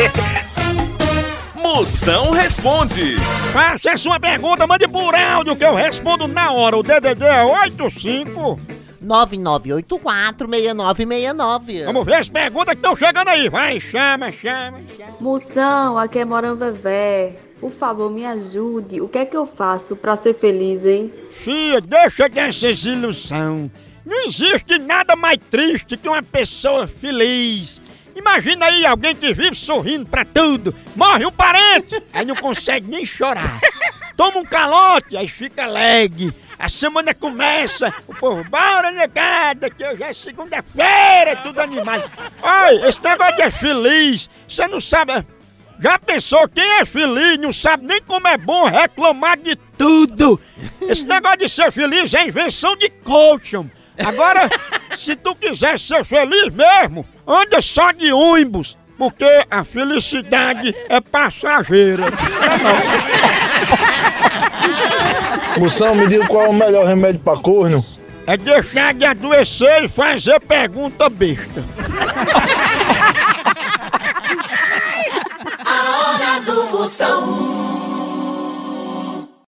Moção responde. Faça a sua pergunta, mande por áudio que eu respondo na hora. O DDD é 85. 9984-6969. Vamos ver as perguntas que estão chegando aí. Vai, chama, chama, chama. Moção, aqui é Morão Vevé. Por favor, me ajude. O que é que eu faço pra ser feliz, hein? Fia, deixa dessas ilusão. Não existe nada mais triste que uma pessoa feliz. Imagina aí alguém que vive sorrindo pra tudo. Morre um parente, aí não consegue nem chorar. Toma um calote, aí fica alegre. A semana começa, o povo, bora negada, que hoje é segunda-feira, tudo animado. Olha, esse negócio é feliz, você não sabe. Já pensou quem é feliz não sabe nem como é bom reclamar de tudo? Esse negócio de ser feliz é invenção de coaching. Agora, se tu quiser ser feliz mesmo, anda só de ônibus, porque a felicidade é passageira. Moção, me diga qual é o melhor remédio pra corno? É deixar de adoecer e fazer pergunta besta. A hora do moção.